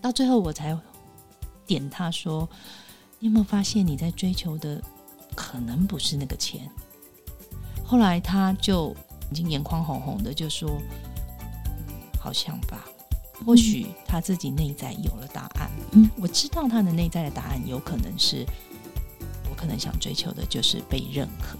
到最后我才点他说：“你有没有发现你在追求的可能不是那个钱？”后来他就已经眼眶红红的，就说：“好像吧，或许他自己内在有了答案。嗯，我知道他的内在的答案有可能是我可能想追求的就是被认可。”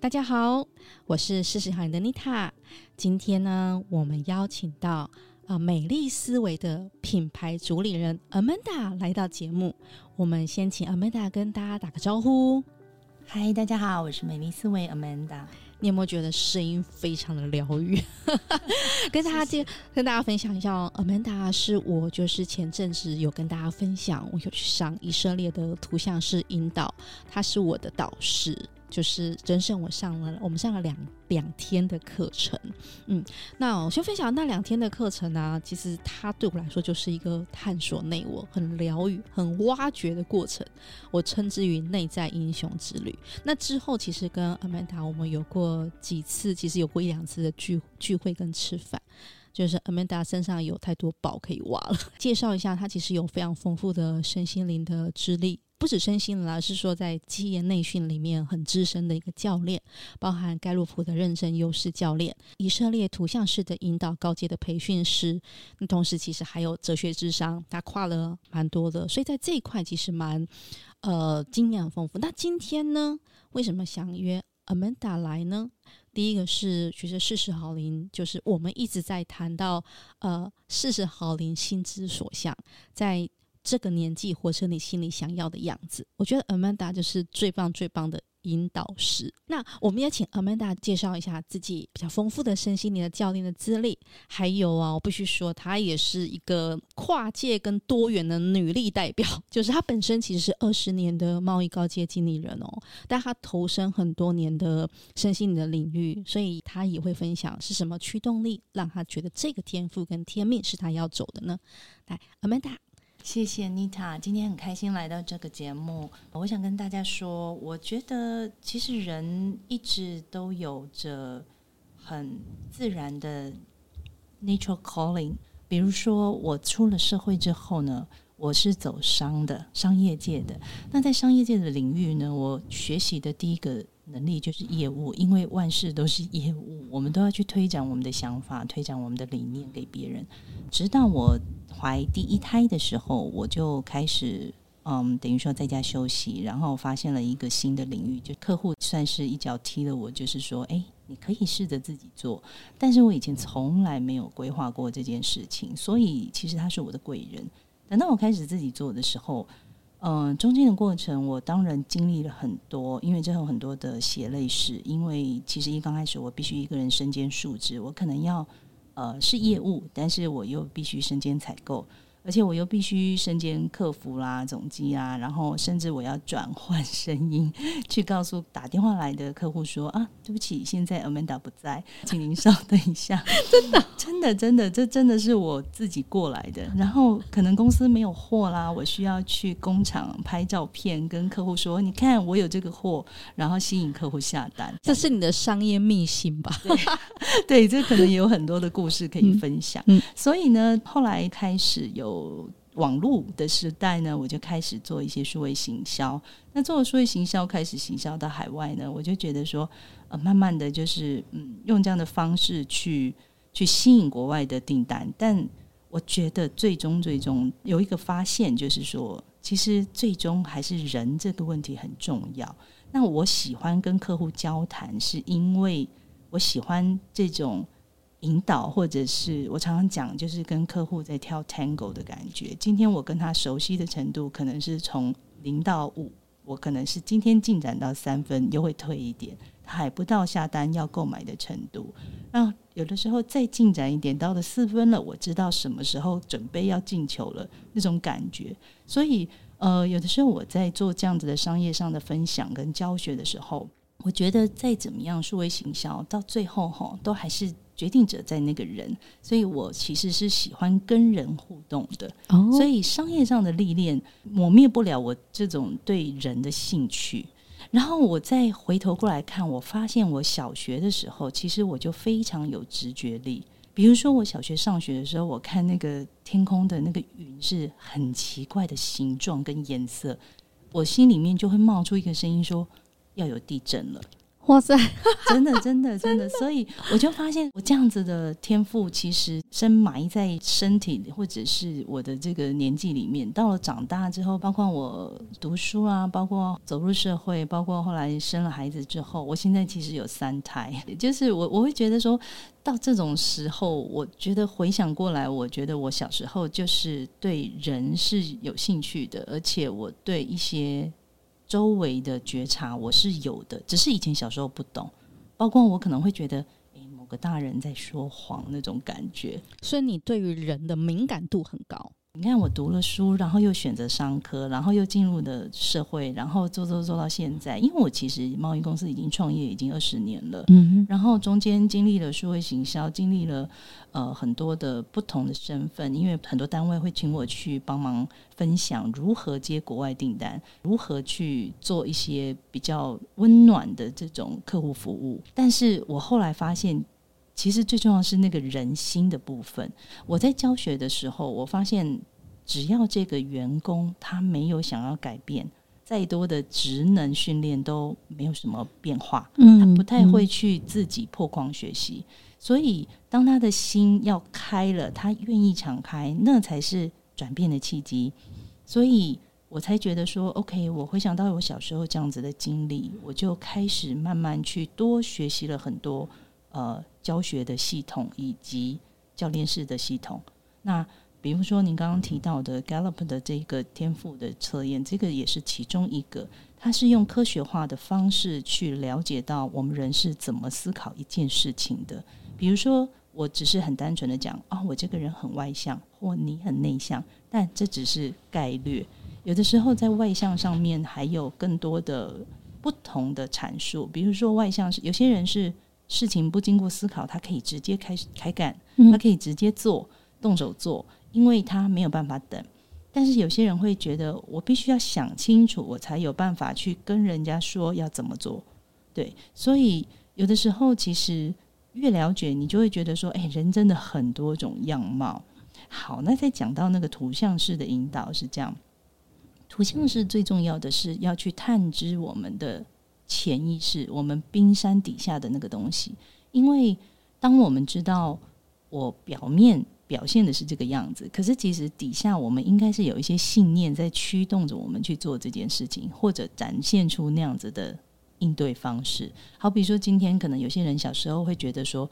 大家好，我是四十好龄的妮塔。今天呢，我们邀请到啊、呃、美丽思维的品牌主理人 Amanda 来到节目。我们先请 Amanda 跟大家打个招呼。嗨，大家好，我是美丽思维 Amanda。你有没有觉得声音非常的疗愈？跟大家介跟大家分享一下哦，Amanda 是我就是前阵子有跟大家分享，我有去上以色列的图像式引导，他是我的导师。就是真正我上了，我们上了两两天的课程，嗯，那我先分享那两天的课程啊，其实它对我来说就是一个探索内我、很疗愈、很挖掘的过程，我称之于内在英雄之旅。那之后，其实跟阿曼达我们有过几次，其实有过一两次的聚聚会跟吃饭，就是 Amanda 身上有太多宝可以挖了。介绍一下，他其实有非常丰富的身心灵的资历。不止身心灵，而是说在企业内训里面很资深的一个教练，包含盖洛普的认证优势教练，以色列图像式的引导高阶的培训师，那同时其实还有哲学智商，他跨了蛮多的，所以在这一块其实蛮呃经验很丰富。那今天呢，为什么想约 Amanda 来呢？第一个是其实四十好龄，就是我们一直在谈到呃四十好龄心之所向，在。这个年纪活成你心里想要的样子，我觉得 Amanda 就是最棒最棒的引导师。那我们也请 Amanda 介绍一下自己比较丰富的身心灵的教练的资历，还有啊，我必须说她也是一个跨界跟多元的女力代表，就是她本身其实是二十年的贸易高阶经理人哦，但她投身很多年的身心灵的领域，所以她也会分享是什么驱动力让她觉得这个天赋跟天命是她要走的呢？来，Amanda。谢谢妮塔，今天很开心来到这个节目。我想跟大家说，我觉得其实人一直都有着很自然的 natural calling。比如说，我出了社会之后呢，我是走商的，商业界的。那在商业界的领域呢，我学习的第一个能力就是业务，因为万事都是业务，我们都要去推展我们的想法，推展我们的理念给别人。直到我怀第一胎的时候，我就开始，嗯，等于说在家休息，然后发现了一个新的领域，就客户算是一脚踢了我，就是说，哎，你可以试着自己做，但是我以前从来没有规划过这件事情，所以其实他是我的贵人。等到我开始自己做的时候，嗯，中间的过程我当然经历了很多，因为这有很多的血泪史，因为其实一刚开始我必须一个人身兼数职，我可能要。呃，是业务，但是我又必须身兼采购。而且我又必须身兼客服啦、总机啊，然后甚至我要转换声音，去告诉打电话来的客户说啊，对不起，现在 Amanda 不在，请您稍等一下。真的，真的，真的，这真的是我自己过来的。然后可能公司没有货啦，我需要去工厂拍照片，跟客户说，你看我有这个货，然后吸引客户下单。这是你的商业秘辛吧？对，对，这可能也有很多的故事可以分享。嗯，所以呢，后来开始有。有网络的时代呢，我就开始做一些数位行销。那做了数位行销，开始行销到海外呢，我就觉得说，呃，慢慢的就是嗯，用这样的方式去去吸引国外的订单。但我觉得最终最终有一个发现，就是说，其实最终还是人这个问题很重要。那我喜欢跟客户交谈，是因为我喜欢这种。引导，或者是我常常讲，就是跟客户在跳 Tango 的感觉。今天我跟他熟悉的程度，可能是从零到五，我可能是今天进展到三分，又会退一点，还不到下单要购买的程度。那有的时候再进展一点，到了四分了，我知道什么时候准备要进球了，那种感觉。所以，呃，有的时候我在做这样子的商业上的分享跟教学的时候，我觉得再怎么样数位行销，到最后哈，都还是。决定者在那个人，所以我其实是喜欢跟人互动的。Oh. 所以商业上的历练抹灭不了我这种对人的兴趣。然后我再回头过来看，我发现我小学的时候，其实我就非常有直觉力。比如说，我小学上学的时候，我看那个天空的那个云是很奇怪的形状跟颜色，我心里面就会冒出一个声音说，要有地震了。哇塞，真的，真的，真的，所以我就发现，我这样子的天赋其实深埋在身体，或者是我的这个年纪里面。到了长大之后，包括我读书啊，包括走入社会，包括后来生了孩子之后，我现在其实有三胎，就是我我会觉得说到这种时候，我觉得回想过来，我觉得我小时候就是对人是有兴趣的，而且我对一些。周围的觉察我是有的，只是以前小时候不懂，包括我可能会觉得，诶，某个大人在说谎那种感觉，所以你对于人的敏感度很高。你看，我读了书，然后又选择商科，然后又进入了社会，然后做做做到现在。因为我其实贸易公司已经创业已经二十年了，嗯，然后中间经历了数位行销，经历了呃很多的不同的身份。因为很多单位会请我去帮忙分享如何接国外订单，如何去做一些比较温暖的这种客户服务。但是我后来发现。其实最重要是那个人心的部分。我在教学的时候，我发现只要这个员工他没有想要改变，再多的职能训练都没有什么变化。嗯，他不太会去自己破框学习。所以，当他的心要开了，他愿意敞开，那才是转变的契机。所以我才觉得说，OK，我回想到我小时候这样子的经历，我就开始慢慢去多学习了很多。呃，教学的系统以及教练式的系统。那比如说您刚刚提到的 Gallup 的这个天赋的测验，这个也是其中一个。它是用科学化的方式去了解到我们人是怎么思考一件事情的。比如说，我只是很单纯的讲啊、哦，我这个人很外向，或你很内向，但这只是概率。有的时候在外向上面还有更多的不同的阐述。比如说，外向是有些人是。事情不经过思考，他可以直接开始开干，他可以直接做，动手做，因为他没有办法等。但是有些人会觉得，我必须要想清楚，我才有办法去跟人家说要怎么做。对，所以有的时候其实越了解，你就会觉得说，哎，人真的很多种样貌。好，那再讲到那个图像式的引导是这样，图像式最重要的是要去探知我们的。潜意识，我们冰山底下的那个东西，因为当我们知道我表面表现的是这个样子，可是其实底下我们应该是有一些信念在驱动着我们去做这件事情，或者展现出那样子的应对方式。好比说，今天可能有些人小时候会觉得说。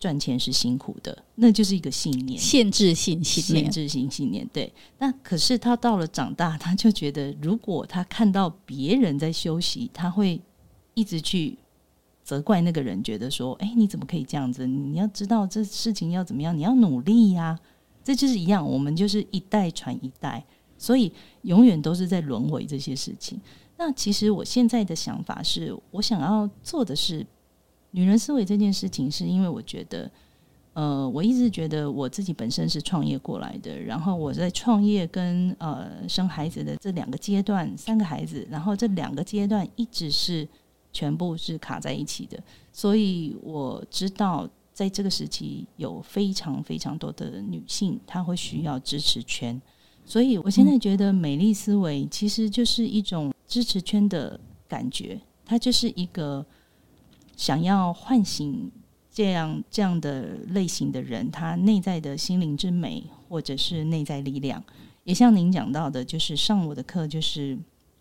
赚钱是辛苦的，那就是一个信念，限制性信念，限制性信念。对，那可是他到了长大，他就觉得，如果他看到别人在休息，他会一直去责怪那个人，觉得说：“哎，你怎么可以这样子？你要知道这事情要怎么样，你要努力呀。”这就是一样，我们就是一代传一代，所以永远都是在轮回这些事情。那其实我现在的想法是，我想要做的是。女人思维这件事情，是因为我觉得，呃，我一直觉得我自己本身是创业过来的，然后我在创业跟呃生孩子的这两个阶段，三个孩子，然后这两个阶段一直是全部是卡在一起的，所以我知道在这个时期有非常非常多的女性，她会需要支持圈，所以我现在觉得美丽思维其实就是一种支持圈的感觉，它就是一个。想要唤醒这样这样的类型的人，他内在的心灵之美，或者是内在力量，也像您讲到的，就是上我的课，就是。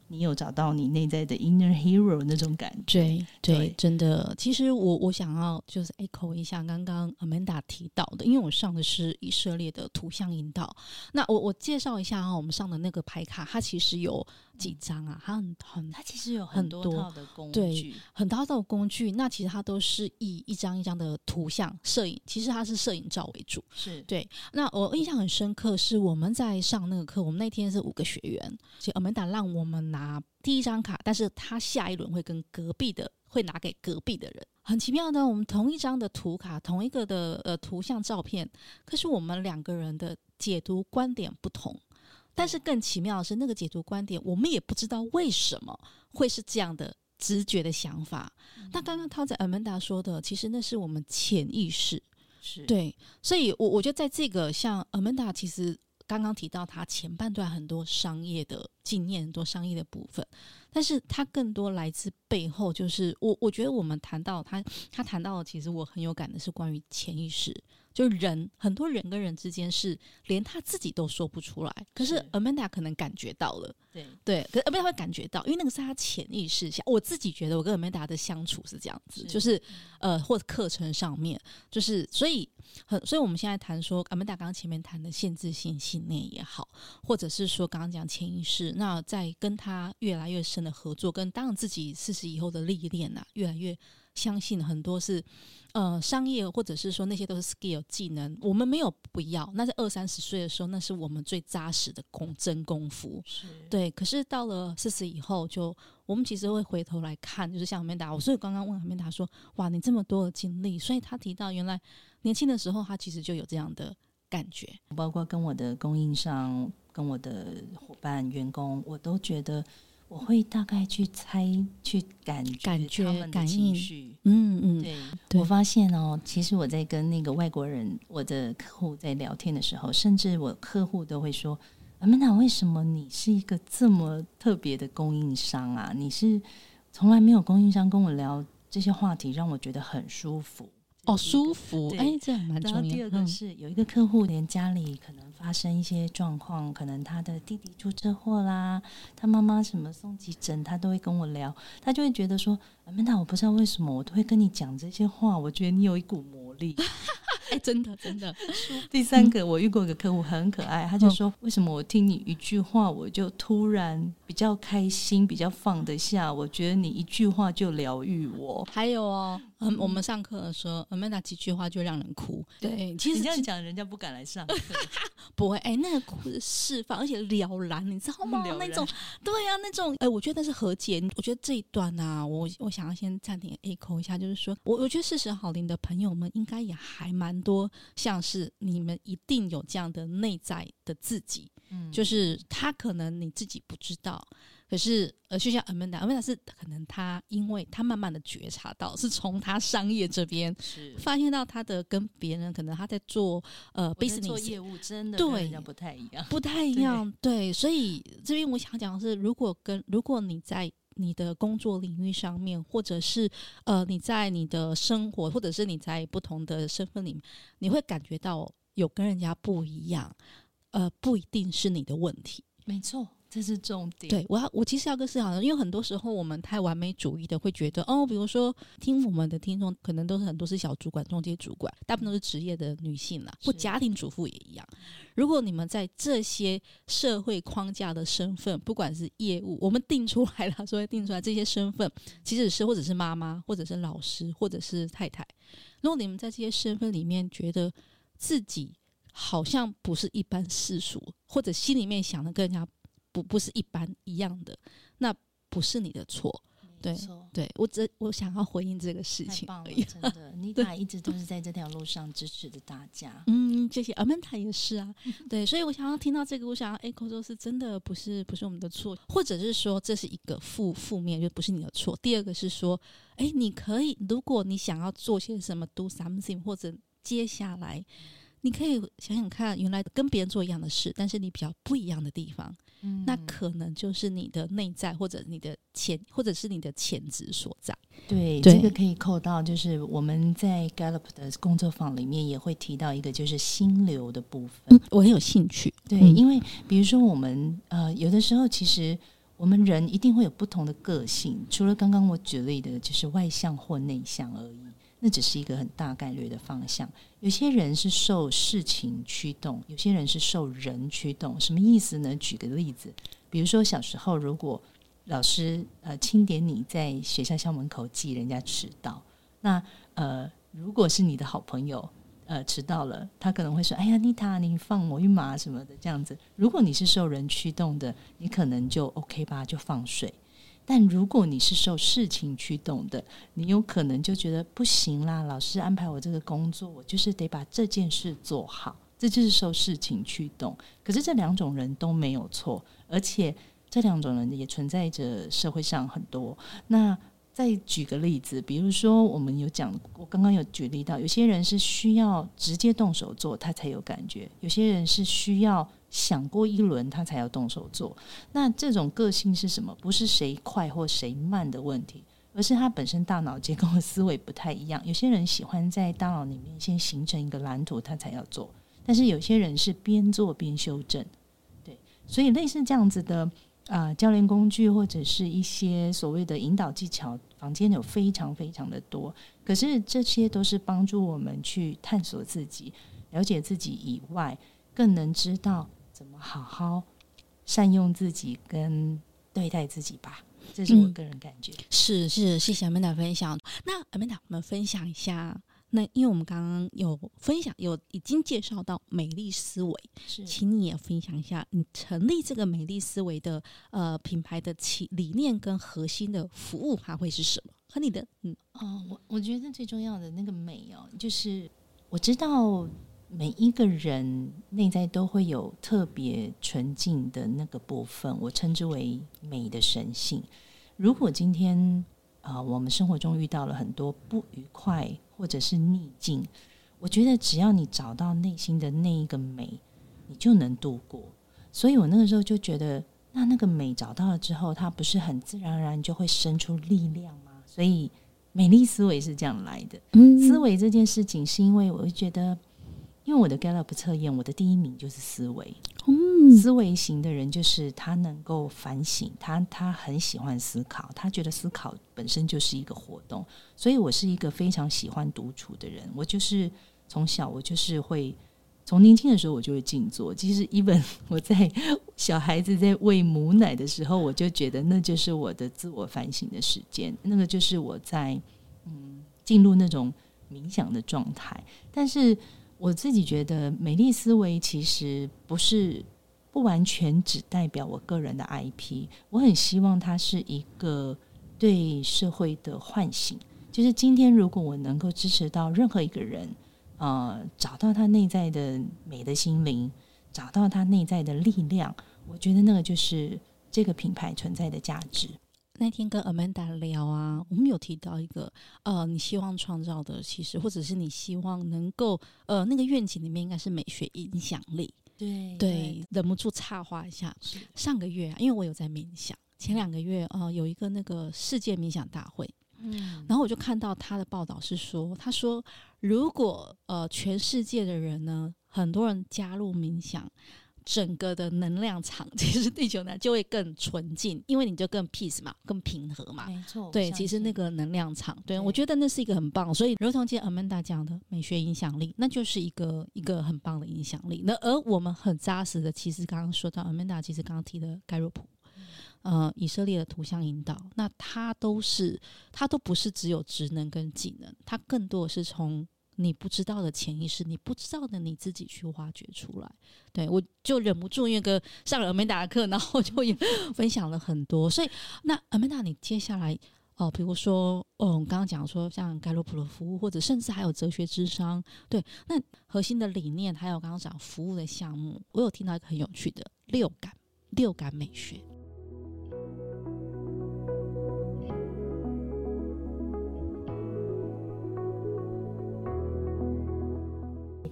你有找到你内在的 inner hero 那种感觉？对真的。其实我我想要就是 echo 一下刚刚 Amanda 提到的，因为我上的是以色列的图像引导。那我我介绍一下啊，我们上的那个牌卡，它其实有几张啊？它很很，它其实有很多套的工具，对，很多套的工具。那其实它都是以一张一张的图像摄影，其实它是摄影照为主。是对。那我印象很深刻，是我们在上那个课，我们那天是五个学员，其实 Amanda 让我们拿。拿第一张卡，但是他下一轮会跟隔壁的会拿给隔壁的人。很奇妙呢，我们同一张的图卡，同一个的呃图像照片，可是我们两个人的解读观点不同。但是更奇妙的是，那个解读观点，我们也不知道为什么会是这样的直觉的想法。嗯、那刚刚他在 Amanda 说的，其实那是我们潜意识。是对，所以我我觉得在这个像 Amanda 其实刚刚提到他前半段很多商业的经验，很多商业的部分，但是他更多来自背后，就是我我觉得我们谈到他，他谈到的其实我很有感的是关于潜意识。就人很多人跟人之间是连他自己都说不出来，可是 Amanda 可能感觉到了，对对，可是 Amanda 会感觉到，因为那个是他潜意识下。我自己觉得我跟 Amanda 的相处是这样子，是就是呃，或者课程上面，就是所以很，所以我们现在谈说 Amanda 刚刚前面谈的限制性信念也好，或者是说刚刚讲潜意识，那在跟他越来越深的合作，跟当然自己四十以后的历练呐，越来越。相信很多是，呃，商业或者是说那些都是 skill 技能，我们没有不要。那在二三十岁的时候，那是我们最扎实的功真功夫。是对。可是到了四十以后，就我们其实会回头来看，就是像 Amanda，我所以刚刚问 Amanda 说，哇，你这么多的经历，所以他提到原来年轻的时候，他其实就有这样的感觉，包括跟我的供应商、跟我的伙伴、员工，我都觉得。我会大概去猜、去感觉感觉他们的情绪，嗯嗯，对，对。我发现哦，其实我在跟那个外国人、我的客户在聊天的时候，甚至我客户都会说：“Amanda，为什么你是一个这么特别的供应商啊？你是从来没有供应商跟我聊这些话题，让我觉得很舒服。”哦，舒服，哎，这样蛮重要。然后第二个是、嗯、有一个客户，连家里可能发生一些状况，可能他的弟弟出车祸啦，他妈妈什么送急诊，他都会跟我聊，他就会觉得说，Amanda，我不知道为什么我都会跟你讲这些话，我觉得你有一股魔力。哎，真的真的。第三个，我遇过一个客户很可爱，他就说，为什么我听你一句话，我就突然比较开心，比较放得下？我觉得你一句话就疗愈我。还有哦。嗯，我们上课的时候，Amanda 几句话就让人哭。对，其实你这样讲，人家不敢来上课。不会，哎、欸，那个哭是释放，而且了然，你知道吗？那种，对呀、啊，那种，哎、欸，我觉得那是和解。我觉得这一段呢、啊，我我想要先暂停 echo 一下，就是说我我觉得事实好龄的朋友们应该也还蛮多，像是你们一定有这样的内在的自己，嗯，就是他可能你自己不知道。可是，呃，就像 Amanda，Amanda 是可能他，因为他慢慢的觉察到，是从他商业这边发现到他的跟别人可能他在做呃 business 做业务真的对，不太一样，不太一样，对，对，所以这边我想讲的是，如果跟如果你在你的工作领域上面，或者是呃你在你的生活，或者是你在不同的身份里面，你会感觉到有跟人家不一样，呃，不一定是你的问题，没错。这是重点。对，我要我其实要跟思考，因为很多时候我们太完美主义的会觉得，哦，比如说听我们的听众，可能都是很多是小主管、中阶主管，大部分都是职业的女性啦，或家庭主妇也一样。如果你们在这些社会框架的身份，不管是业务，我们定出来了，所以定出来这些身份，其实是或者是妈妈，或者是老师，或者是太太。如果你们在这些身份里面觉得自己好像不是一般世俗，或者心里面想的跟人家。不不是一般一样的，那不是你的错，对对，我只我想要回应这个事情而已。真的，妮塔一直都是在这条路上支持着大家。嗯，谢谢。阿曼塔也是啊，对，所以我想要听到这个，我想要 echo 说是真的，不是不是我们的错，或者是说这是一个负负面，就不是你的错。第二个是说，哎，你可以，如果你想要做些什么，do something，或者接下来。你可以想想看，原来跟别人做一样的事，但是你比较不一样的地方，嗯，那可能就是你的内在或者你的潜，或者是你的潜质所在。对，对，这个可以扣到，就是我们在 Gallup 的工作坊里面也会提到一个，就是心流的部分。嗯，我很有兴趣。对，嗯，因为比如说我们呃，有的时候其实我们人一定会有不同的个性，除了刚刚我举例的，就是外向或内向而已。那只是一个很大概率的方向。有些人是受事情驱动，有些人是受人驱动。什么意思呢？举个例子，比如说小时候，如果老师呃清点你在学校校门口记人家迟到，那呃如果是你的好朋友呃迟到了，他可能会说：“哎呀，妮塔，你放我一马什么的。”这样子。如果你是受人驱动的，你可能就 OK 吧，就放水。但如果你是受事情驱动的，你有可能就觉得不行啦。老师安排我这个工作，我就是得把这件事做好，这就是受事情驱动。可是这两种人都没有错，而且这两种人也存在着社会上很多。那再举个例子，比如说我们有讲，我刚刚有举例到，有些人是需要直接动手做，他才有感觉；有些人是需要想过一轮，他才要动手做。那这种个性是什么？不是谁快或谁慢的问题，而是他本身大脑结构和思维不太一样。有些人喜欢在大脑里面先形成一个蓝图，他才要做；但是有些人是边做边修正。对，所以类似这样子的。啊、教练工具或者是一些所谓的引导技巧，坊间有非常非常的多。可是这些都是帮助我们去探索自己、了解自己以外，更能知道怎么好好善用自己跟对待自己吧。这是我个人感觉。嗯、是是，谢谢 Amanda 分享。那 Amanda，我们分享一下。那因为我们刚刚有分享，有已经介绍到美丽思维，是，请你也分享一下你成立这个美丽思维的呃品牌的起理念跟核心的服务还会是什么？和你的嗯哦，我我觉得最重要的那个美哦，就是我知道每一个人内在都会有特别纯净的那个部分，我称之为美的神性。如果今天啊、呃，我们生活中遇到了很多不愉快。或者是逆境，我觉得只要你找到内心的那一个美，你就能度过。所以我那个时候就觉得，那那个美找到了之后，它不是很自然而然就会生出力量吗？所以美丽思维是这样来的。嗯，思维这件事情是因为我会觉得，因为我的 Gallup 测验，我的第一名就是思维。嗯思维型的人就是他能够反省，他他很喜欢思考，他觉得思考本身就是一个活动。所以我是一个非常喜欢独处的人。我就是从小我就是会从年轻的时候我就会静坐。其实，even 我在小孩子在喂母奶的时候，我就觉得那就是我的自我反省的时间，那个就是我在嗯进入那种冥想的状态。但是我自己觉得，美丽思维其实不是。不完全只代表我个人的 IP，我很希望它是一个对社会的唤醒。就是今天，如果我能够支持到任何一个人，呃，找到他内在的美的心灵，找到他内在的力量，我觉得那个就是这个品牌存在的价值。那天跟 Amanda 聊啊，我们有提到一个，呃，你希望创造的，其实或者是你希望能够，呃，那个愿景里面应该是美学影响力。对对，忍不住插话一下。上个月啊，因为我有在冥想，前两个月呃，有一个那个世界冥想大会，嗯，然后我就看到他的报道是说，他说如果呃全世界的人呢，很多人加入冥想。整个的能量场，其实地球呢就会更纯净，因为你就更 peace 嘛，更平和嘛。没错，对，其实那个能量场，对，对我觉得那是一个很棒。所以，如同今天 Amanda 讲的美学影响力，那就是一个一个很棒的影响力。那而我们很扎实的，其实刚刚说到 Amanda，其实刚刚提的盖洛普，呃，以色列的图像引导，那它都是它都不是只有职能跟技能，它更多的是从。你不知道的潜意识，你不知道的你自己去挖掘出来。对，我就忍不住，因为个上了 Amanda 的课，然后就也 分享了很多。所以，那 Amanda，你接下来哦、比如说，哦，我刚刚讲说像盖洛普的服务，或者甚至还有哲学咨商，对，那核心的理念，还有刚刚讲服务的项目，我有听到一个很有趣的六感，六感美学。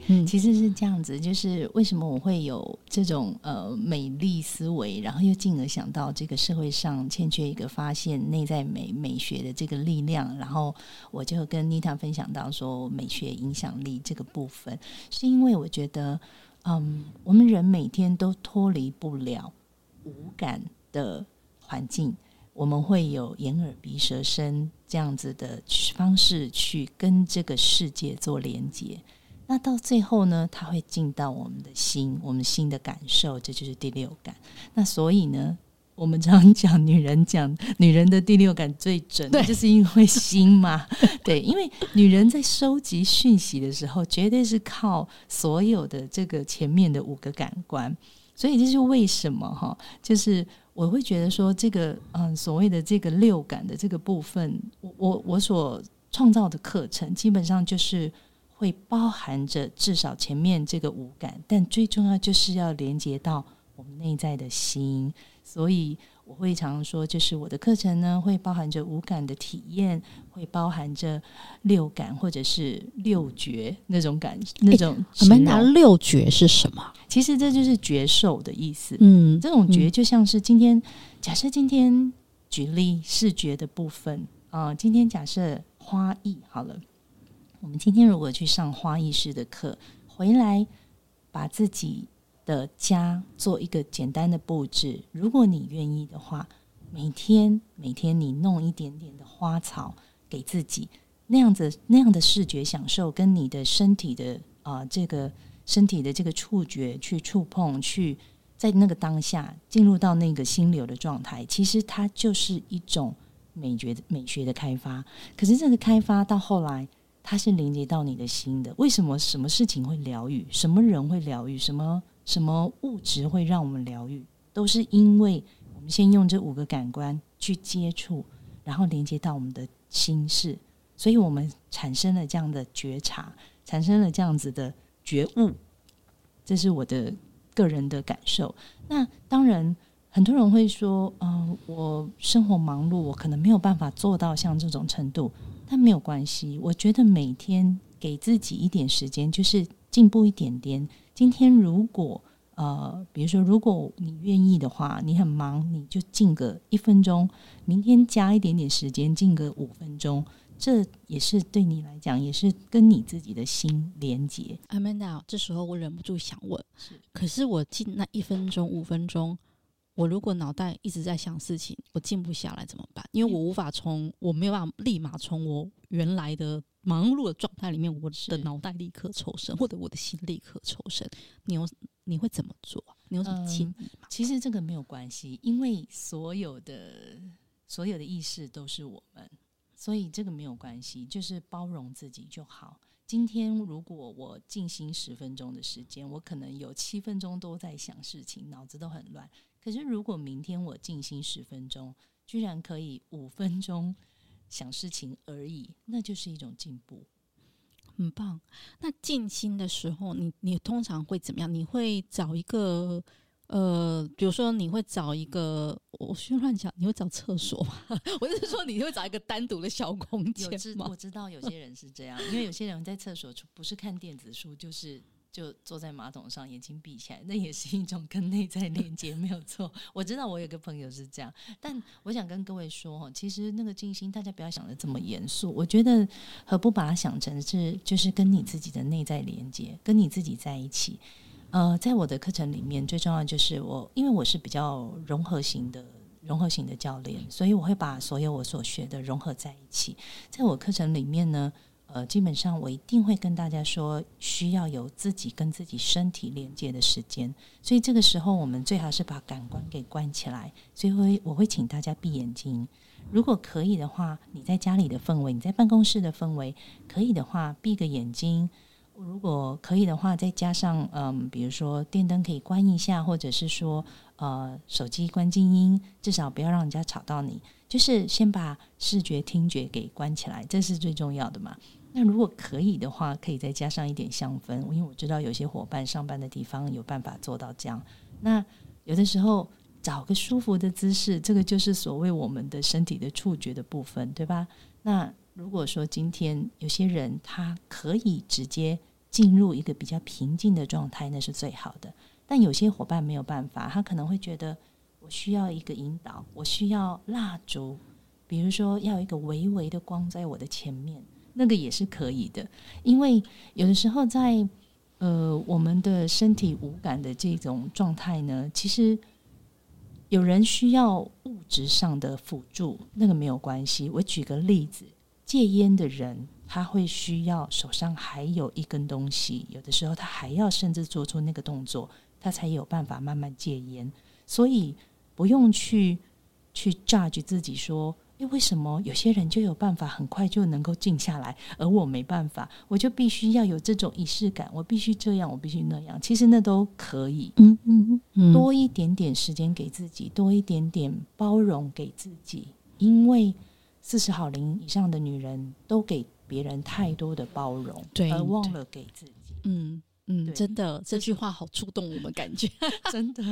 嗯，其实是这样子，就是为什么我会有这种呃美丽思维，然后又进而想到这个社会上欠缺一个发现内在美美学的这个力量，然后我就跟妮塔分享到说美学影响力这个部分，是因为我觉得，嗯，我们人每天都脱离不了无感的环境，我们会有眼耳鼻舌身这样子的方式去跟这个世界做连接。那到最后呢，它会进到我们的心，我们心的感受，这就是第六感。那所以呢，我们常讲女人讲女人的第六感最准，对，就是因为心嘛。对，因为女人在收集讯息的时候，绝对是靠所有的这个前面的五个感官。所以这是为什么哈，就是我会觉得说，这个嗯，所谓的这个六感的这个部分，我我我所创造的课程，基本上就是。会包含着至少前面这个五感，但最重要就是要连接到我们内在的心。所以我会常常说，就是我的课程呢，会包含着五感的体验，会包含着六感或者是六觉那种感，那种。我们拿六觉是什么？其实这就是觉受的意思。嗯，这种觉就像是今天，假设今天举例视觉的部分啊，呃，今天假设花艺好了，我们今天如果去上花艺师的课，回来把自己。的家做一个简单的布置，如果你愿意的话，每天每天你弄一点点的花草给自己，那样子那样的视觉享受，跟你的身体的啊、这个身体的这个触觉去触碰，去在那个当下进入到那个心流的状态，其实它就是一种美觉美学的开发。可是这个开发到后来，它是连接到你的心的。为什么什么事情会疗愈？什么人会疗愈？什么？什么物质会让我们疗愈？都是因为我们先用这五个感官去接触，然后连接到我们的心事，所以我们产生了这样的觉察，产生了这样子的觉悟。这是我的个人的感受。那当然，很多人会说：“嗯、呃，我生活忙碌，我可能没有办法做到像这种程度。”但没有关系，我觉得每天给自己一点时间，就是进步一点点。今天如果呃，比如说，如果你愿意的话，你很忙，你就静个一分钟。明天加一点点时间，静个五分钟，这也是对你来讲，也是跟你自己的心连接。Amanda，这时候我忍不住想问：是，可是我静那一分钟、五分钟，我如果脑袋一直在想事情，我静不下来怎么办？因为我无法从，我没有办法立马从我原来的。忙碌的状态里面，我的脑袋立刻抽身，或者我的心立刻抽身。你有你会怎么做？你有什么建议吗？嗯，其实这个没有关系，因为所有的所有的意识都是我们，所以这个没有关系，就是包容自己就好。今天如果我静心十分钟的时间，我可能有七分钟都在想事情，脑子都很乱。可是如果明天我静心十分钟，居然可以五分钟。想事情而已，那就是一种进步，很棒。那静心的时候，你你通常会怎么样？你会找一个呃，比如说你会找一个，我随便乱讲，你会找厕所吗？我就是说，你会找一个单独的小空间我知道有些人是这样，因为有些人在厕所不是看电子书，就是。就坐在马桶上，眼睛闭起来，那也是一种跟内在连接，没有错。我知道我有个朋友是这样，但我想跟各位说哈，其实那个静心，大家不要想得这么严肃。我觉得何不把它想成是，就是跟你自己的内在连接，跟你自己在一起。呃，在我的课程里面，最重要就是我，因为我是比较融合型的融合型的教练，所以我会把所有我所学的融合在一起。在我课程里面呢。呃，基本上我一定会跟大家说，需要有自己跟自己身体连接的时间，所以这个时候我们最好是把感官给关起来。所以我会请大家闭眼睛，如果可以的话，你在家里的氛围，你在办公室的氛围，可以的话闭个眼睛。如果可以的话，再加上嗯，比如说电灯可以关一下，或者是说呃手机关静音，至少不要让人家吵到你。就是先把视觉、听觉给关起来，这是最重要的嘛。那如果可以的话，可以再加上一点香氛，因为我知道有些伙伴上班的地方有办法做到这样。那有的时候找个舒服的姿势，这个就是所谓我们的身体的触觉的部分，对吧？那如果说今天有些人他可以直接进入一个比较平静的状态，那是最好的。但有些伙伴没有办法，他可能会觉得我需要一个引导，我需要蜡烛，比如说要一个微微的光在我的前面。那个也是可以的，因为有的时候在呃我们的身体无感的这种状态呢，其实有人需要物质上的辅助，那个没有关系。我举个例子，戒烟的人他会需要手上还有一根东西，有的时候他还要甚至做出那个动作，他才有办法慢慢戒烟。所以不用去去 judge 自己说。诶，为什么有些人就有办法很快就能够静下来，而我没办法？我就必须要有这种仪式感，我必须这样，我必须那样。其实那都可以，嗯嗯嗯，多一点点时间给自己，多一点点包容给自己，因为四十好龄以上的女人都给别人太多的包容，对，而忘了给自己。嗯，嗯，真的这句话好触动我们，感觉 真的。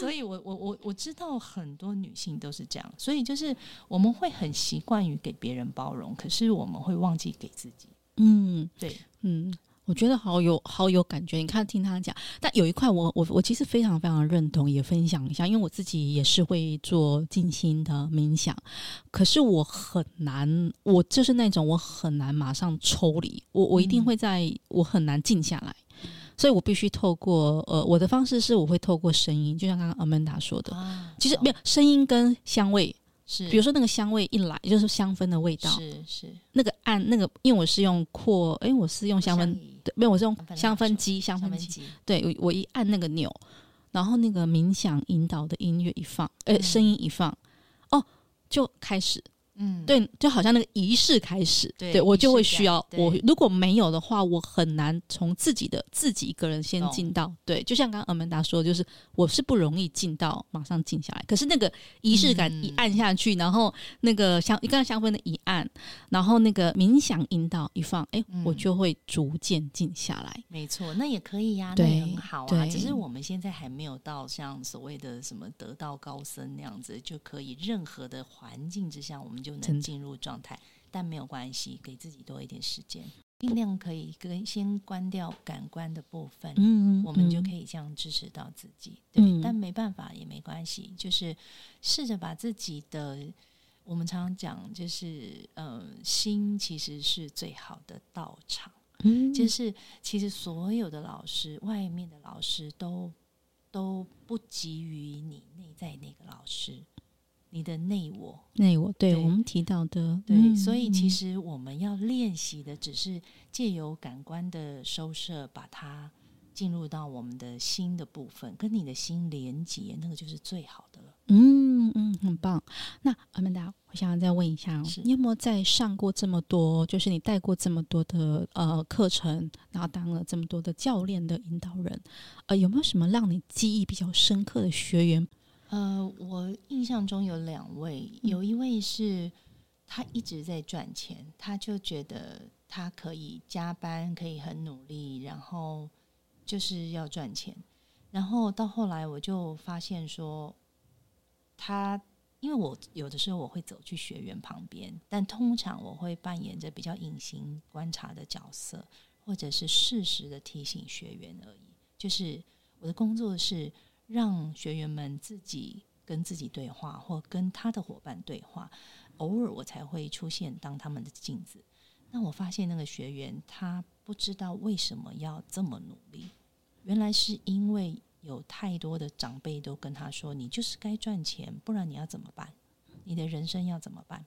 所以我我我我知道很多女性都是这样，所以就是我们会很习惯于给别人包容，可是我们会忘记给自己。嗯，对，嗯。我觉得好有好有感觉，你看听他讲，但有一块我我我其实非常非常认同，也分享一下，因为我自己也是会做静心的冥想，可是我很难，我就是那种我很难马上抽离，我我一定会在，嗯、我很难静下来，所以我必须透过呃我的方式是我会透过声音，就像刚刚 Amanda 说的，啊、其实没有声音跟香味。是，比如说那个香味一来，就是香氛的味道。是是，那个按那个，因为我是用扩，哎，我是用香氛，对，没有，我是用香氛机，香氛机。对，我我一按那个钮，然后那个冥想引导的音乐一放，呃，声音一放，哦，就开始。嗯，对，就好像那个仪式开始，对，对我就会需要我如果没有的话，我很难从自己的自己一个人先进到对，就像刚刚阿曼达说的，就是我是不容易进到马上静下来，可是那个仪式感一按下去，嗯、然后那个香一刚香氛的一按，然后那个冥想引导一放，哎，我就会逐渐静下来。嗯、没错，那也可以呀、啊，对，那也很好啊。只是我们现在还没有到像所谓的什么得道高僧那样子，就可以任何的环境之下我们。就能进入状态，但没有关系，给自己多一点时间，尽量可以跟先关掉感官的部分，嗯，我们就可以这样支持到自己，对，嗯、但没办法也没关系，就是试着把自己的，我们常常讲，就是呃，心其实是最好的道场，嗯，就是其实所有的老师，外面的老师都都不及于你内在那个老师。你的内我，内我，对，对我们提到的，对，嗯、所以其实我们要练习的只是借由感官的收摄，把它进入到我们的心的部分，跟你的心连接，那个就是最好的了。嗯嗯，很棒。那阿曼达，我想要再问一下，是你有没有在上过这么多，就是你带过这么多的呃课程，然后当了这么多的教练的引导人，呃，有没有什么让你记忆比较深刻的学员？呃，我印象中有两位，有一位是他一直在赚钱，他就觉得他可以加班，可以很努力，然后就是要赚钱。然后到后来，我就发现说，他因为我有的时候我会走去学员旁边，但通常我会扮演着比较隐形观察的角色，或者是适时的提醒学员而已。就是我的工作是。让学员们自己跟自己对话，或跟他的伙伴对话。偶尔我才会出现当他们的镜子。那我发现那个学员他不知道为什么要这么努力，原来是因为有太多的长辈都跟他说：“你就是该赚钱，不然你要怎么办？你的人生要怎么办？”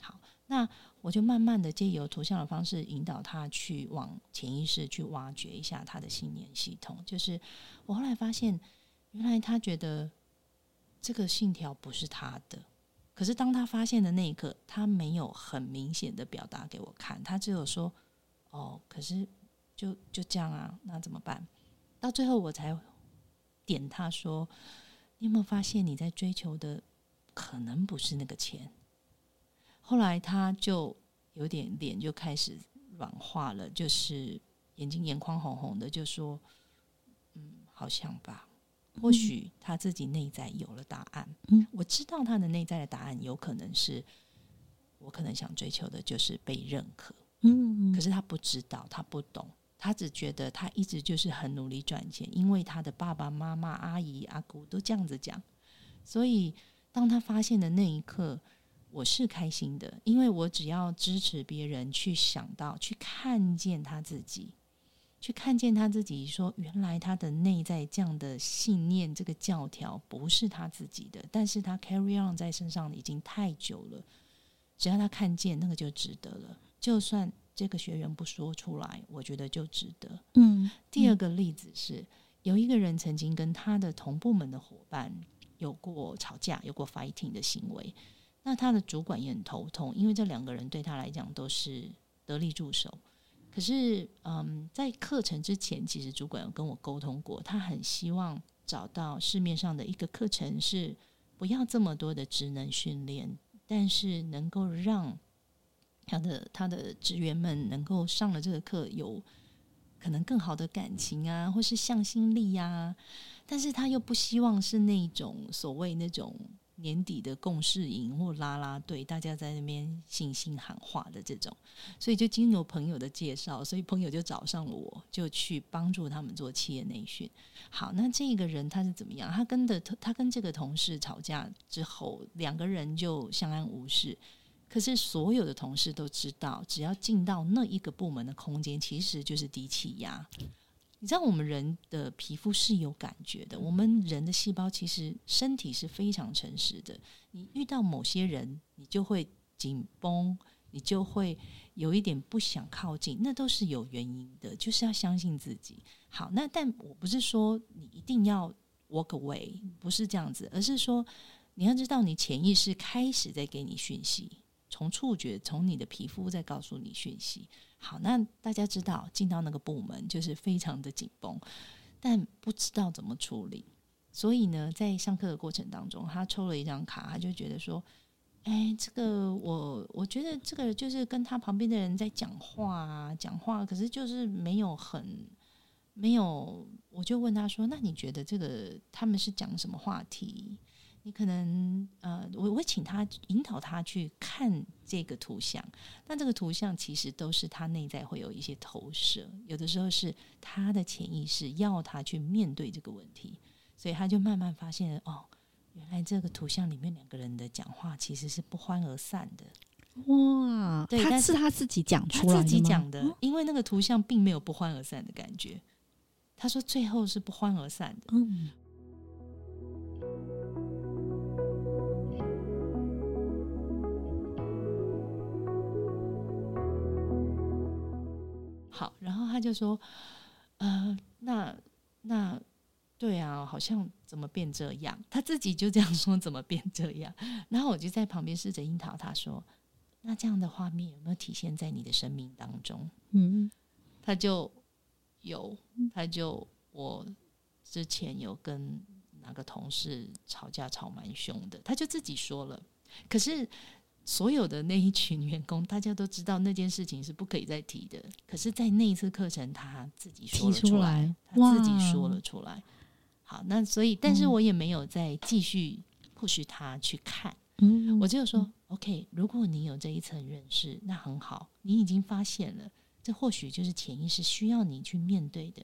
好，那我就慢慢的借由图像的方式引导他去往潜意识去挖掘一下他的信念系统。就是我后来发现。原来他觉得这个信条不是他的，可是当他发现的那一刻，他没有很明显的表达给我看，他只有说：“哦，可是就就这样啊，那怎么办？”到最后我才点他说：“你有没有发现你在追求的可能不是那个钱？”后来他就有点脸就开始软化了，就是眼睛眼眶红红的，就说：“嗯，好像吧。”或许他自己内在有了答案。嗯，我知道他的内在的答案有可能是我可能想追求的就是被认可。嗯，可是他不知道，他不懂，他只觉得他一直就是很努力赚钱，因为他的爸爸妈妈、阿姨、阿姑都这样子讲。所以当他发现的那一刻，我是开心的，因为我只要支持别人去想到、去看见他自己。去看见他自己，说原来他的内在这样的信念，这个教条不是他自己的，但是他 carry on 在身上已经太久了。只要他看见那个就值得了，就算这个学员不说出来，我觉得就值得。嗯，第二个例子是有一个人曾经跟他的同部门的伙伴有过吵架，有过 fighting 的行为，那他的主管也很头痛，因为这两个人对他来讲都是得力助手。可是，嗯，在课程之前，其实主管有跟我沟通过，他很希望找到市面上的一个课程，是不要这么多的职能训练，但是能够让他的他的职员们能够上了这个课有可能更好的感情啊，或是向心力呀、啊，但是他又不希望是那种所谓那种。年底的共事营或拉拉队，大家在那边信心喊话的这种，所以就经由朋友的介绍，所以朋友就找上了我，就去帮助他们做企业内训。好，那这个人他是怎么样？他跟的他跟这个同事吵架之后，两个人就相安无事。可是所有的同事都知道，只要进到那一个部门的空间，其实就是低气压。你知道我们人的皮肤是有感觉的，我们人的细胞其实身体是非常诚实的。你遇到某些人，你就会紧绷，你就会有一点不想靠近，那都是有原因的，就是要相信自己。好，那但我不是说你一定要 walk away，不是这样子，而是说你要知道，你潜意识开始在给你讯息，从触觉，从你的皮肤在告诉你讯息。好，那大家知道进到那个部门就是非常的紧绷，但不知道怎么处理。所以呢，在上课的过程当中，他抽了一张卡，他就觉得说：“哎，这个我我觉得这个就是跟他旁边的人在讲话啊，讲话，可是就是没有很没有。”我就问他说：“那你觉得这个他们是讲什么话题？”你可能呃，我我会请他引导他去看这个图像，但这个图像其实都是他内在会有一些投射，有的时候是他的潜意识要他去面对这个问题，所以他就慢慢发现哦，原来这个图像里面两个人的讲话其实是不欢而散的。哇，对，但是他自己讲出来，他自己讲的，因为那个图像并没有不欢而散的感觉。他说最后是不欢而散的。嗯。他就说：“呃，那那对啊，好像怎么变这样？他自己就这样说，怎么变这样？然后我就在旁边试着引导他说：那这样的画面有没有体现在你的生命当中？嗯，他就有，他就我之前有跟哪个同事吵架吵蛮凶的，他就自己说了，可是。”所有的那一群员工，大家都知道那件事情是不可以再提的。可是，在那一次课程，他自己说了出来，他自己说了出来。好，那所以，但是我也没有再继续 push 他去看。嗯，我就说，OK，如果你有这一层认识，那很好，你已经发现了，这或许就是潜意识需要你去面对的。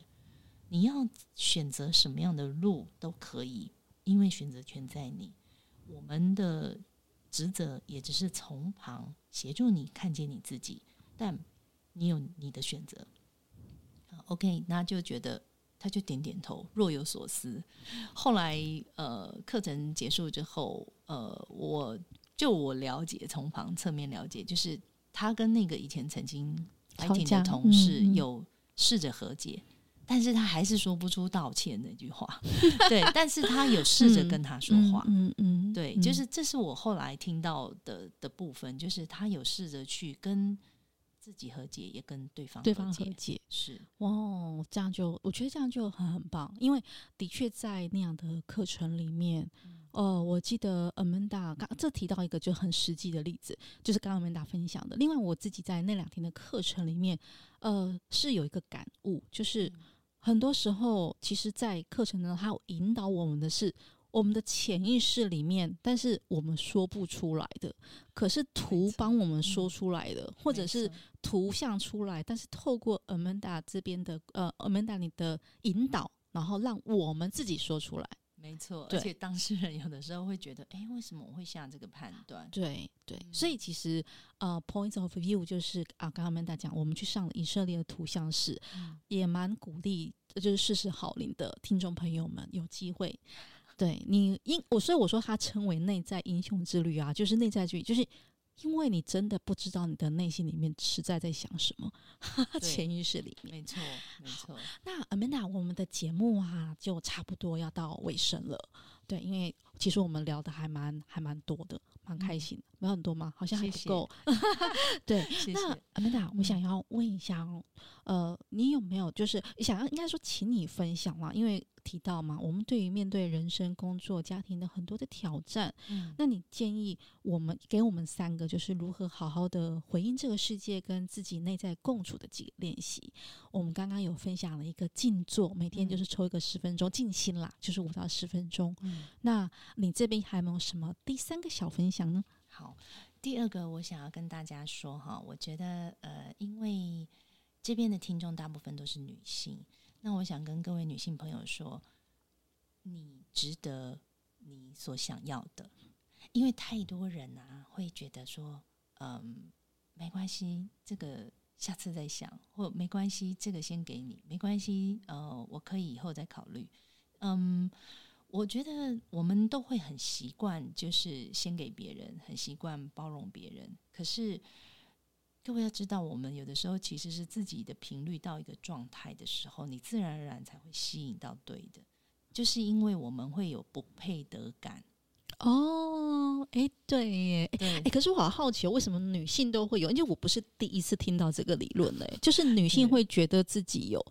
你要选择什么样的路都可以，因为选择权在你。我们的。职责也只是从旁协助你看见你自己，但你有你的选择。OK，那就觉得他就点点头，若有所思。后来呃，课程结束之后，呃，我就我了解，从旁侧面了解，就是他跟那个以前曾经 fighting 的同事有试着和解。嗯嗯但是他还是说不出道歉那句话，对，但是他有试着跟他说话，嗯嗯，嗯，对，就是这是我后来听到的的部分，就是他有试着去跟自己和解，也跟对方对方和解，是。哇，这样就我觉得这样就很很棒，因为的确在那样的课程里面，哦、呃，我记得 Amanda 刚这提到一个就很实际的例子，就是刚刚 Amanda 分享的。另外，我自己在那两天的课程里面，呃，是有一个感悟，就是。很多时候，其实，在课程中，它引导我们的是我们的潜意识里面，但是我们说不出来的，可是图帮我们说出来的，或者是图像出来，但是透过 Amanda 这边的呃，Amanda 你的引导，然后让我们自己说出来。没错，而且当事人有的时候会觉得，哎，为什么我会下这个判断？对对，所以其实呃，Points of View 就是啊，刚刚曼大家讲，我们去上了以色列的图像室，嗯、也蛮鼓励，就是事事好灵的听众朋友们有机会，对你因我，所以我说他称为内在英雄之旅啊，就是内在之旅，就是。因为你真的不知道你的内心里面实在在想什么，潜意识里面。没错，没错。那 Amanda，我们的节目啊，就差不多要到尾声了。对，因为其实我们聊的还蛮还蛮多的，蛮开心的。没有很多吗？好像还不够。谢谢对，那 Amanda，我想要问一下哦，呃，你有没有就是想要应该说，请你分享嘛？因为提到嘛，我们对于面对人生、工作、家庭的很多的挑战，嗯，那你建议我们给我们三个，就是如何好好的回应这个世界，跟自己内在共处的几个练习。我们刚刚有分享了一个静坐，每天就是抽一个十分钟静心啦，就是五到十分钟。嗯，那你这边还有没有什么第三个小分享呢？好，第二个我想要跟大家说哈，我觉得呃，因为这边的听众大部分都是女性，那我想跟各位女性朋友说，你值得你所想要的，因为太多人啊会觉得说，嗯，没关系，这个。下次再想，或没关系，这个先给你，没关系，呃，我可以以后再考虑。嗯，我觉得我们都会很习惯，就是先给别人，很习惯包容别人。可是各位要知道，我们有的时候其实是自己的频率到一个状态的时候，你自然而然才会吸引到对的，就是因为我们会有不配得感。哦，哎，对耶，哎，可是我好好奇，为什么女性都会有？因为我不是第一次听到这个理论嘞，就是女性会觉得自己有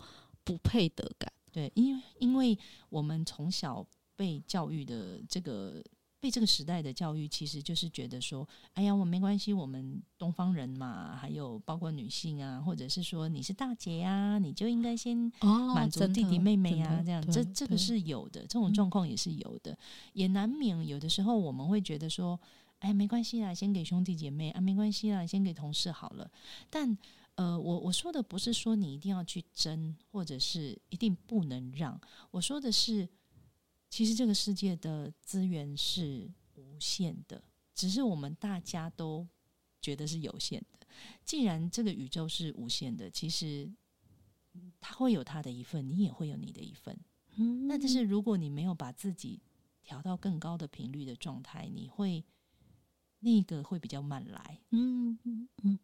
不配得感。对，因为因为我们从小被教育的这个。被这个时代的教育，其实就是觉得说，哎呀，我没关系，我们东方人嘛，还有包括女性啊，或者是说你是大姐呀、啊，你就应该先满足弟弟妹妹啊，这样，这这个是有的，这种状况也是有的，也难免有的时候我们会觉得说，哎，没关系啦，先给兄弟姐妹啊，没关系啦，先给同事好了。但呃，我我说的不是说你一定要去争，或者是一定不能让，我说的是。其实这个世界的资源是无限的，只是我们大家都觉得是有限的。既然这个宇宙是无限的，其实它会有它的一份，你也会有你的一份。嗯，那就是如果你没有把自己调到更高的频率的状态，你会那个会比较慢来。嗯嗯嗯。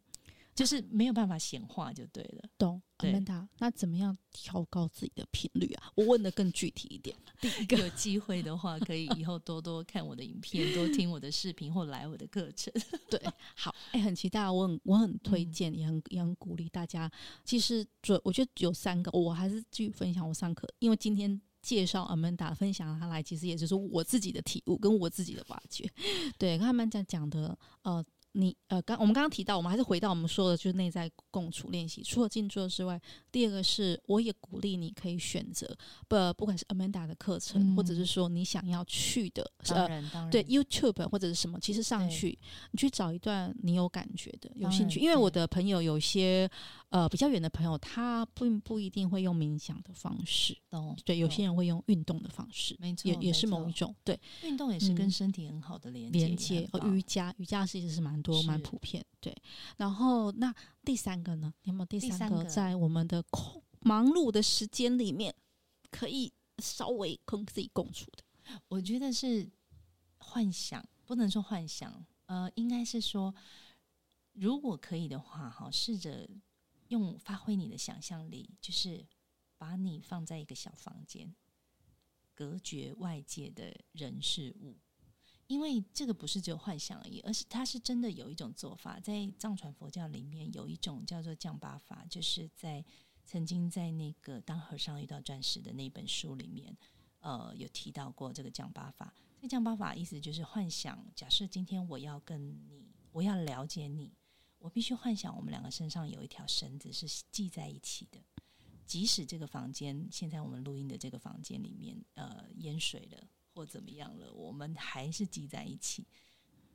就是没有办法显化就对了，懂？阿曼达，那怎么样调高自己的频率啊？我问的更具体一点。第一个，有机会的话，可以以后多多看我的影片，多听我的视频，或来我的课程。对，好，哎、欸，很期待，我很我很推荐、嗯，也很也很鼓励大家。其实，主我觉得有三个，我还是继续分享我上课，因为今天介绍阿曼达分享他来，其实也就是我自己的体悟跟我自己的挖掘。对，跟他们讲讲的，呃。你呃，刚我们刚刚提到，我们还是回到我们说的，就是内在共处练习。除了静坐之外，第二个是，我也鼓励你可以选择不，不管是 Amanda 的课程、嗯，或者是说你想要去的，当然，当然，对 YouTube 或者是什么，其实上去你去找一段你有感觉的、有兴趣。因为我的朋友有些呃比较远的朋友，他并不一定会用冥想的方式，懂？对，有些人会用运动的方式，没错，也也是某一种。对，运动也是跟身体很好的连接、嗯、连接。瑜伽，瑜伽其实是蛮。多蛮普遍，对。然后那第三个呢？有没有第三个在我们的空忙碌的时间里面可以稍微跟自己共处的？我觉得是幻想，不能说幻想，呃，应该是说，如果可以的话，哈，试着用发挥你的想象力，就是把你放在一个小房间，隔绝外界的人事物。因为这个不是只有幻想而已，而是它是真的有一种做法，在藏传佛教里面有一种叫做降八法，就是在曾经在那个当和尚遇到钻石的那本书里面，呃，有提到过这个降八法。这降八法意思就是幻想，假设今天我要跟你，我要了解你，我必须幻想我们两个身上有一条绳子是系在一起的，即使这个房间现在我们录音的这个房间里面，呃，淹水了。或怎么样了，我们还是系在一起，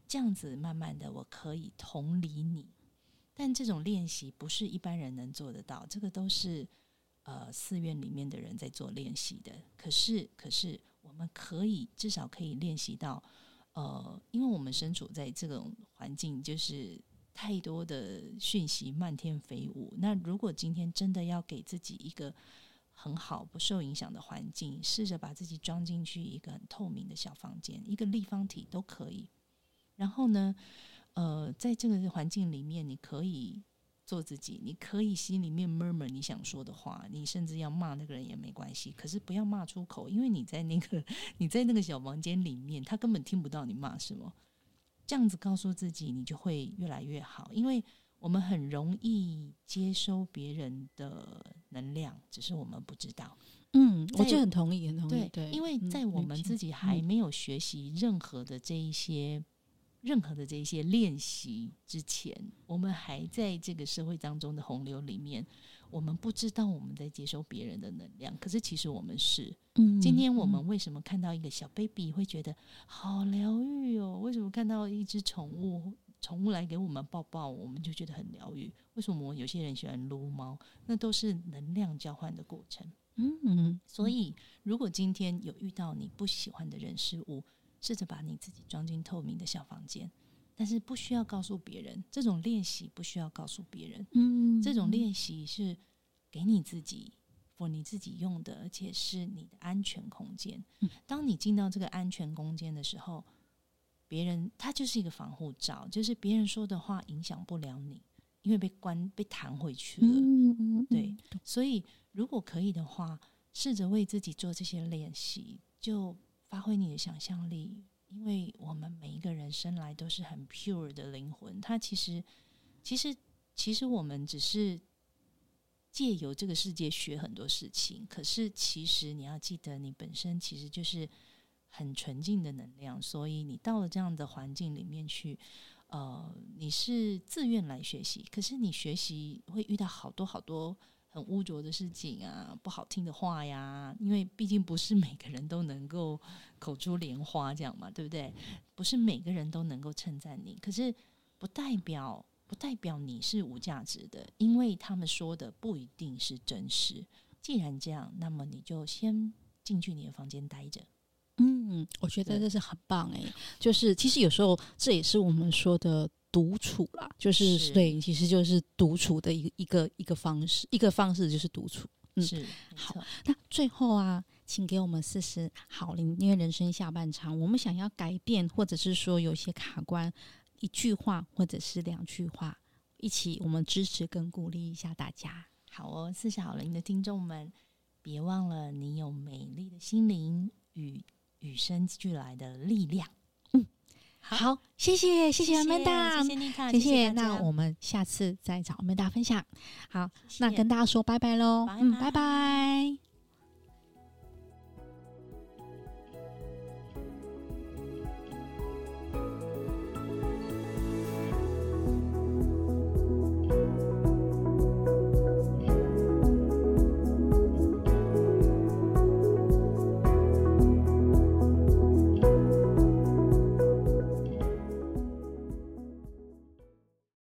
这样子慢慢的，我可以同理你。但这种练习不是一般人能做得到，这个都是呃寺院里面的人在做练习的。可是，可是我们可以至少可以练习到，呃，因为我们身处在这种环境，就是太多的讯息漫天飞舞。那如果今天真的要给自己一个很好，不受影响的环境，试着把自己装进去一个很透明的小房间，一个立方体都可以。然后呢，呃，在这个环境里面，你可以做自己，你可以心里面 murmur 你想说的话，你甚至要骂那个人也没关系，可是不要骂出口，因为你在那个你在那个小房间里面，他根本听不到你骂什么。这样子告诉自己，你就会越来越好，因为。我们很容易接收别人的能量，只是我们不知道。嗯，我就很同意，很同意。对，对，因为在我们自己还没有学习任何的这一些、嗯、任何的这一些练习之前，我们还在这个社会当中的洪流里面，我们不知道我们在接收别人的能量，可是其实我们是。嗯，今天我们为什么看到一个小 baby 会觉得好疗愈哦？为什么看到一只宠物，宠物来给我们抱抱，我们就觉得很疗愈？为什么有些人喜欢撸猫？那都是能量交换的过程。嗯嗯，所以如果今天有遇到你不喜欢的人事物，试着把你自己装进透明的小房间，但是不需要告诉别人。这种练习不需要告诉别人。嗯，这种练习是给你自己。for 你自己用的，而且是你的安全空间。当你进到这个安全空间的时候，别人他就是一个防护罩，就是别人说的话影响不了你，因为被关被弹回去了。嗯，对，所以如果可以的话，试着为自己做这些练习，就发挥你的想象力，因为我们每一个人生来都是很 pure 的灵魂，他其实，其实，其实我们只是。借由这个世界学很多事情，可是其实你要记得，你本身其实就是很纯净的能量，所以你到了这样的环境里面去，呃，你是自愿来学习，可是你学习会遇到好多好多很污浊的事情啊，不好听的话呀，因为毕竟不是每个人都能够口出莲花这样嘛，对不对？不是每个人都能够称赞你，可是不代表。不代表你是无价值的，因为他们说的不一定是真实。既然这样，那么你就先进去你的房间待着。嗯，我觉得这是很棒哎、欸。就是其实有时候这也是我们说的独处啦，就是，是对，其实就是独处的一个一个一个方式，一个方式就是独处。嗯，是好。那最后啊，请给我们四十好龄，因为人生下半场，我们想要改变，或者是说有些卡关。一句话或者是两句话，一起我们支持跟鼓励一下大家。好哦，四十好龄的听众们，别忘了你有美丽的心灵与与生俱来的力量。嗯，好，谢谢谢谢谢妮卡，谢谢。那我们下次再找 Amanda 分享。好，那跟大家说拜拜喽，嗯，拜拜。